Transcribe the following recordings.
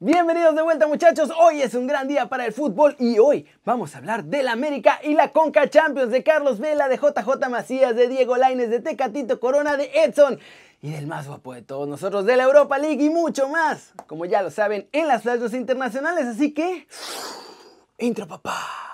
Bienvenidos de vuelta muchachos, hoy es un gran día para el fútbol y hoy vamos a hablar del América y la Conca Champions de Carlos Vela, de JJ Macías, de Diego Laines, de Tecatito Corona, de Edson y del más guapo de todos nosotros, de la Europa League y mucho más, como ya lo saben, en las flashes internacionales, así que... Intro papá.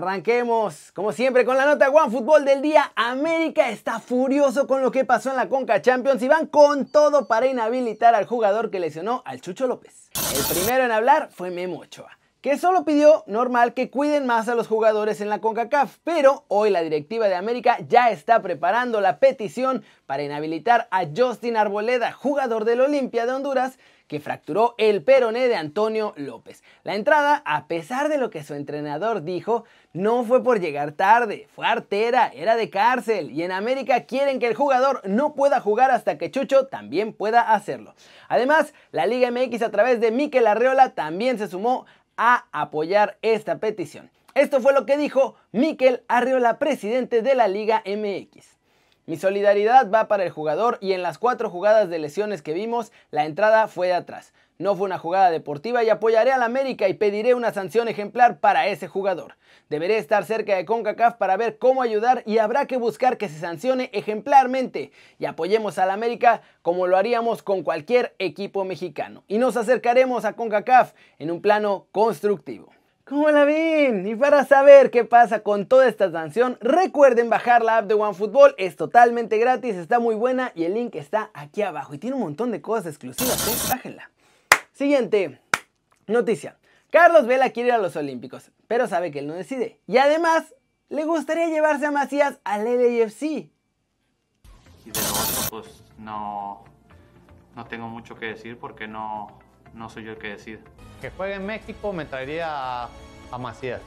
Arranquemos, como siempre, con la nota One Fútbol del día. América está furioso con lo que pasó en la Conca Champions y van con todo para inhabilitar al jugador que lesionó al Chucho López. El primero en hablar fue Memo Ochoa, que solo pidió normal que cuiden más a los jugadores en la CONCACAF, pero hoy la directiva de América ya está preparando la petición para inhabilitar a Justin Arboleda, jugador del Olimpia de Honduras, que fracturó el peroné de Antonio López. La entrada, a pesar de lo que su entrenador dijo, no fue por llegar tarde, fue artera, era de cárcel y en América quieren que el jugador no pueda jugar hasta que Chucho también pueda hacerlo. Además, la Liga MX a través de Mikel Arreola también se sumó a apoyar esta petición. Esto fue lo que dijo Mikel Arreola, presidente de la Liga MX. Mi solidaridad va para el jugador y en las cuatro jugadas de lesiones que vimos, la entrada fue de atrás. No fue una jugada deportiva y apoyaré al América y pediré una sanción ejemplar para ese jugador. Deberé estar cerca de CONCACAF para ver cómo ayudar y habrá que buscar que se sancione ejemplarmente y apoyemos al América como lo haríamos con cualquier equipo mexicano. Y nos acercaremos a CONCACAF en un plano constructivo. ¿Cómo la ven? Y para saber qué pasa con toda esta sanción, recuerden bajar la app de OneFootball, es totalmente gratis, está muy buena y el link está aquí abajo y tiene un montón de cosas exclusivas, ¿eh? bájenla. Siguiente noticia. Carlos Vela quiere ir a los Olímpicos, pero sabe que él no decide. Y además, le gustaría llevarse a Macías al LAFC. Y de lo otro, pues no, no tengo mucho que decir porque no, no soy yo el que decide. Que juegue en México me traería a, Macías.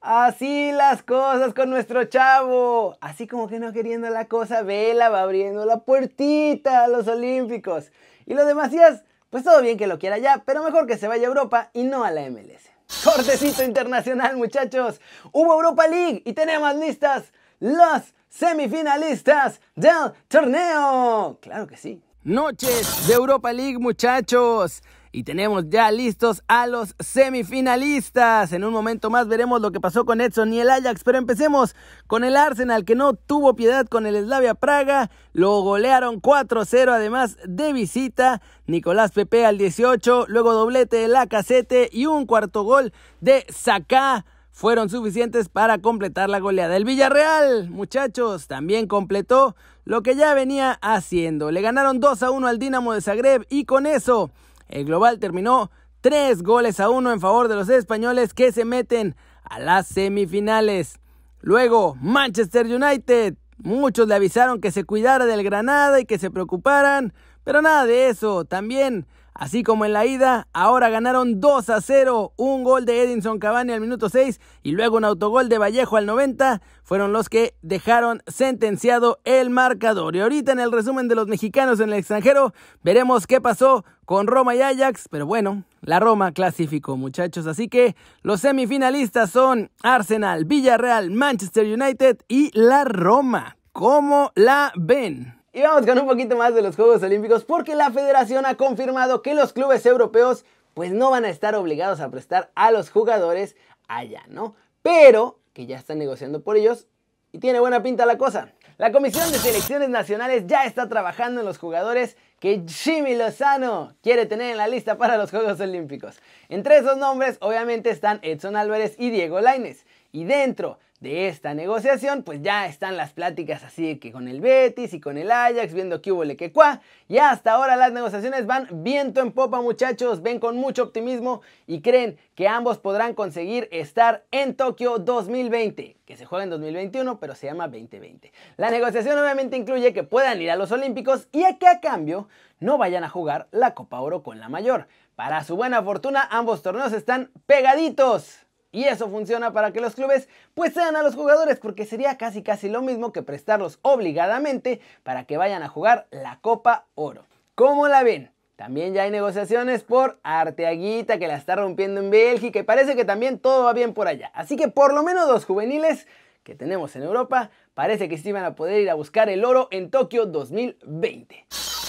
Así las cosas con nuestro chavo. Así como que no queriendo la cosa, Vela va abriendo la puertita a los Olímpicos. Y lo de Macías, pues todo bien que lo quiera ya, pero mejor que se vaya a Europa y no a la MLS. Cortecito internacional, muchachos. Hubo Europa League y tenemos listas los semifinalistas del torneo. Claro que sí. Noches de Europa League, muchachos. Y tenemos ya listos a los semifinalistas. En un momento más veremos lo que pasó con Edson y el Ajax, pero empecemos con el Arsenal que no tuvo piedad con el Slavia Praga. Lo golearon 4-0 además de visita. Nicolás Pepe al 18, luego doblete de la casete y un cuarto gol de Saka fueron suficientes para completar la goleada. El Villarreal, muchachos, también completó lo que ya venía haciendo. Le ganaron 2 a 1 al Dinamo de Zagreb y con eso el global terminó 3 goles a 1 en favor de los españoles que se meten a las semifinales. Luego, Manchester United. Muchos le avisaron que se cuidara del Granada y que se preocuparan, pero nada de eso. También Así como en la ida, ahora ganaron 2 a 0. Un gol de Edinson Cavani al minuto 6 y luego un autogol de Vallejo al 90 fueron los que dejaron sentenciado el marcador. Y ahorita en el resumen de los mexicanos en el extranjero veremos qué pasó con Roma y Ajax, pero bueno, la Roma clasificó muchachos, así que los semifinalistas son Arsenal, Villarreal, Manchester United y la Roma. ¿Cómo la ven? Y vamos con un poquito más de los Juegos Olímpicos porque la federación ha confirmado que los clubes europeos pues no van a estar obligados a prestar a los jugadores allá, ¿no? Pero que ya están negociando por ellos y tiene buena pinta la cosa. La Comisión de Selecciones Nacionales ya está trabajando en los jugadores que Jimmy Lozano quiere tener en la lista para los Juegos Olímpicos. Entre esos nombres obviamente están Edson Álvarez y Diego Laines. Y dentro de esta negociación, pues ya están las pláticas así que con el Betis y con el Ajax, viendo que hubo le que cuá. Y hasta ahora las negociaciones van viento en popa, muchachos, ven con mucho optimismo y creen que ambos podrán conseguir estar en Tokio 2020, que se juega en 2021, pero se llama 2020. La negociación obviamente incluye que puedan ir a los Olímpicos y que a cambio no vayan a jugar la Copa Oro con la mayor. Para su buena fortuna, ambos torneos están pegaditos. Y eso funciona para que los clubes pues sean a los jugadores porque sería casi casi lo mismo que prestarlos obligadamente para que vayan a jugar la Copa Oro. ¿Cómo la ven? También ya hay negociaciones por Arteaguita que la está rompiendo en Bélgica y parece que también todo va bien por allá. Así que por lo menos dos juveniles que tenemos en Europa parece que sí van a poder ir a buscar el oro en Tokio 2020.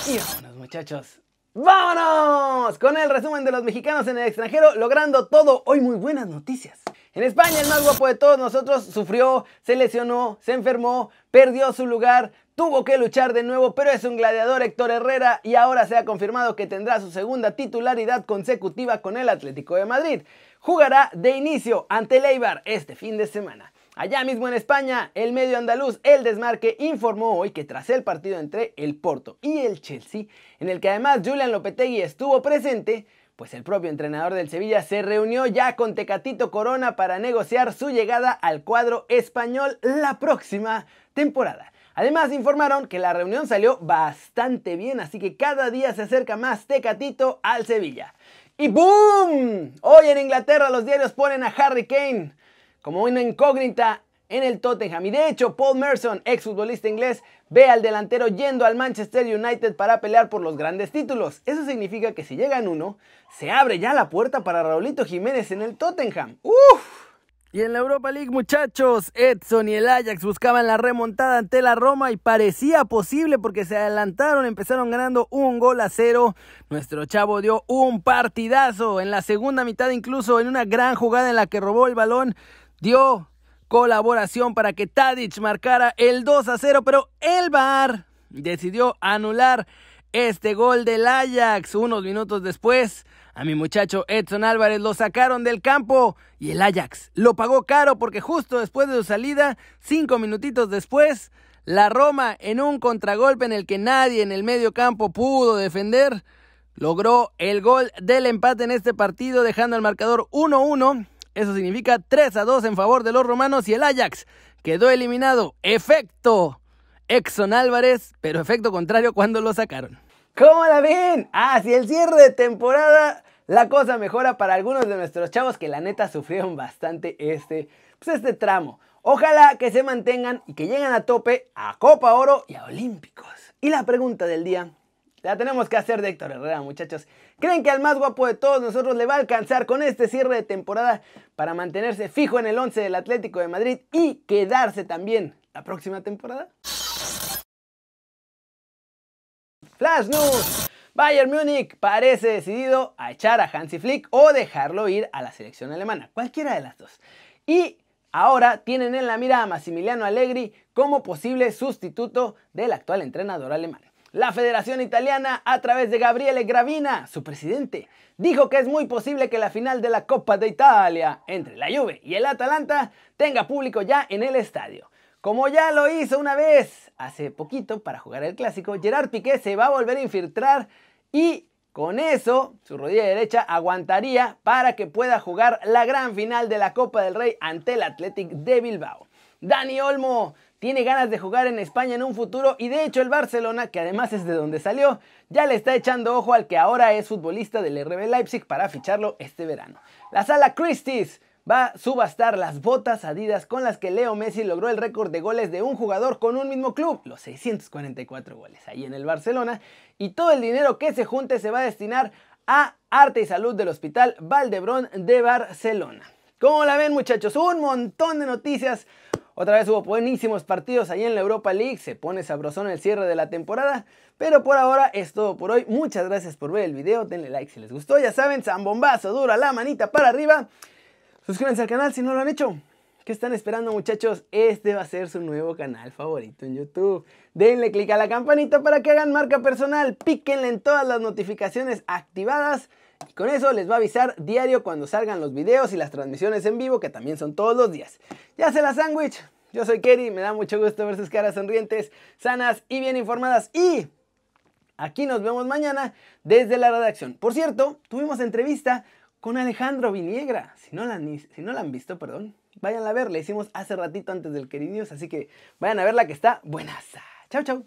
Y vámonos muchachos. ¡Vámonos! Con el resumen de los mexicanos en el extranjero logrando todo. Hoy muy buenas noticias. En España el más guapo de todos nosotros sufrió, se lesionó, se enfermó, perdió su lugar, tuvo que luchar de nuevo, pero es un gladiador Héctor Herrera y ahora se ha confirmado que tendrá su segunda titularidad consecutiva con el Atlético de Madrid. Jugará de inicio ante el Eibar este fin de semana. Allá mismo en España, el medio andaluz El Desmarque informó hoy que tras el partido entre el Porto y el Chelsea, en el que además Julian Lopetegui estuvo presente, pues el propio entrenador del Sevilla se reunió ya con Tecatito Corona para negociar su llegada al cuadro español la próxima temporada. Además informaron que la reunión salió bastante bien, así que cada día se acerca más Tecatito al Sevilla. Y ¡boom! Hoy en Inglaterra los diarios ponen a Harry Kane como una incógnita en el Tottenham. Y de hecho, Paul Merson, exfutbolista inglés, ve al delantero yendo al Manchester United para pelear por los grandes títulos. Eso significa que si llegan uno, se abre ya la puerta para Raulito Jiménez en el Tottenham. ¡Uf! Y en la Europa League, muchachos, Edson y el Ajax buscaban la remontada ante la Roma y parecía posible porque se adelantaron, empezaron ganando un gol a cero. Nuestro chavo dio un partidazo en la segunda mitad, incluso en una gran jugada en la que robó el balón, dio colaboración para que Tadic marcara el 2 a 0, pero el VAR decidió anular este gol del Ajax unos minutos después. A mi muchacho Edson Álvarez lo sacaron del campo y el Ajax lo pagó caro porque justo después de su salida, cinco minutitos después, la Roma en un contragolpe en el que nadie en el medio campo pudo defender, logró el gol del empate en este partido dejando el marcador 1-1. Eso significa 3 a 2 en favor de los romanos y el Ajax quedó eliminado. Efecto Exxon Álvarez, pero efecto contrario cuando lo sacaron. ¿Cómo la ven? Ah, si el cierre de temporada la cosa mejora para algunos de nuestros chavos que la neta sufrieron bastante este, pues este tramo. Ojalá que se mantengan y que lleguen a tope a Copa Oro y a Olímpicos. Y la pregunta del día la tenemos que hacer de Héctor Herrera, muchachos. ¿Creen que al más guapo de todos nosotros le va a alcanzar con este cierre de temporada para mantenerse fijo en el 11 del Atlético de Madrid y quedarse también la próxima temporada? Flash News. Bayern Múnich parece decidido a echar a Hansi Flick o dejarlo ir a la selección alemana, cualquiera de las dos. Y ahora tienen en la mira a Massimiliano Allegri como posible sustituto del actual entrenador alemán. La Federación Italiana, a través de Gabriele Gravina, su presidente, dijo que es muy posible que la final de la Copa de Italia entre la Juve y el Atalanta tenga público ya en el estadio. Como ya lo hizo una vez hace poquito para jugar el clásico, Gerard Piqué se va a volver a infiltrar y con eso su rodilla derecha aguantaría para que pueda jugar la gran final de la Copa del Rey ante el Athletic de Bilbao. Dani Olmo tiene ganas de jugar en España en un futuro y de hecho el Barcelona, que además es de donde salió, ya le está echando ojo al que ahora es futbolista del RB Leipzig para ficharlo este verano. La sala Christie's va a subastar las botas Adidas con las que Leo Messi logró el récord de goles de un jugador con un mismo club, los 644 goles ahí en el Barcelona, y todo el dinero que se junte se va a destinar a arte y salud del Hospital Valdebrón de Barcelona. ¿Cómo la ven muchachos? Un montón de noticias. Otra vez hubo buenísimos partidos ahí en la Europa League. Se pone sabrosón el cierre de la temporada. Pero por ahora es todo por hoy. Muchas gracias por ver el video. Denle like si les gustó. Ya saben, zambombazo, dura la manita para arriba. Suscríbanse al canal si no lo han hecho. ¿Qué están esperando muchachos? Este va a ser su nuevo canal favorito en YouTube. Denle click a la campanita para que hagan marca personal. Píquenle en todas las notificaciones activadas. Y con eso les va a avisar diario cuando salgan los videos y las transmisiones en vivo, que también son todos los días. Ya se la sándwich. Yo soy Kerry, me da mucho gusto ver sus caras sonrientes, sanas y bien informadas. Y aquí nos vemos mañana desde la redacción. Por cierto, tuvimos entrevista con Alejandro Viniegra. Si no la, han visto, perdón, vayan a ver. La hicimos hace ratito antes del Queridos, así que vayan a verla que está buenaza. Chau, chau.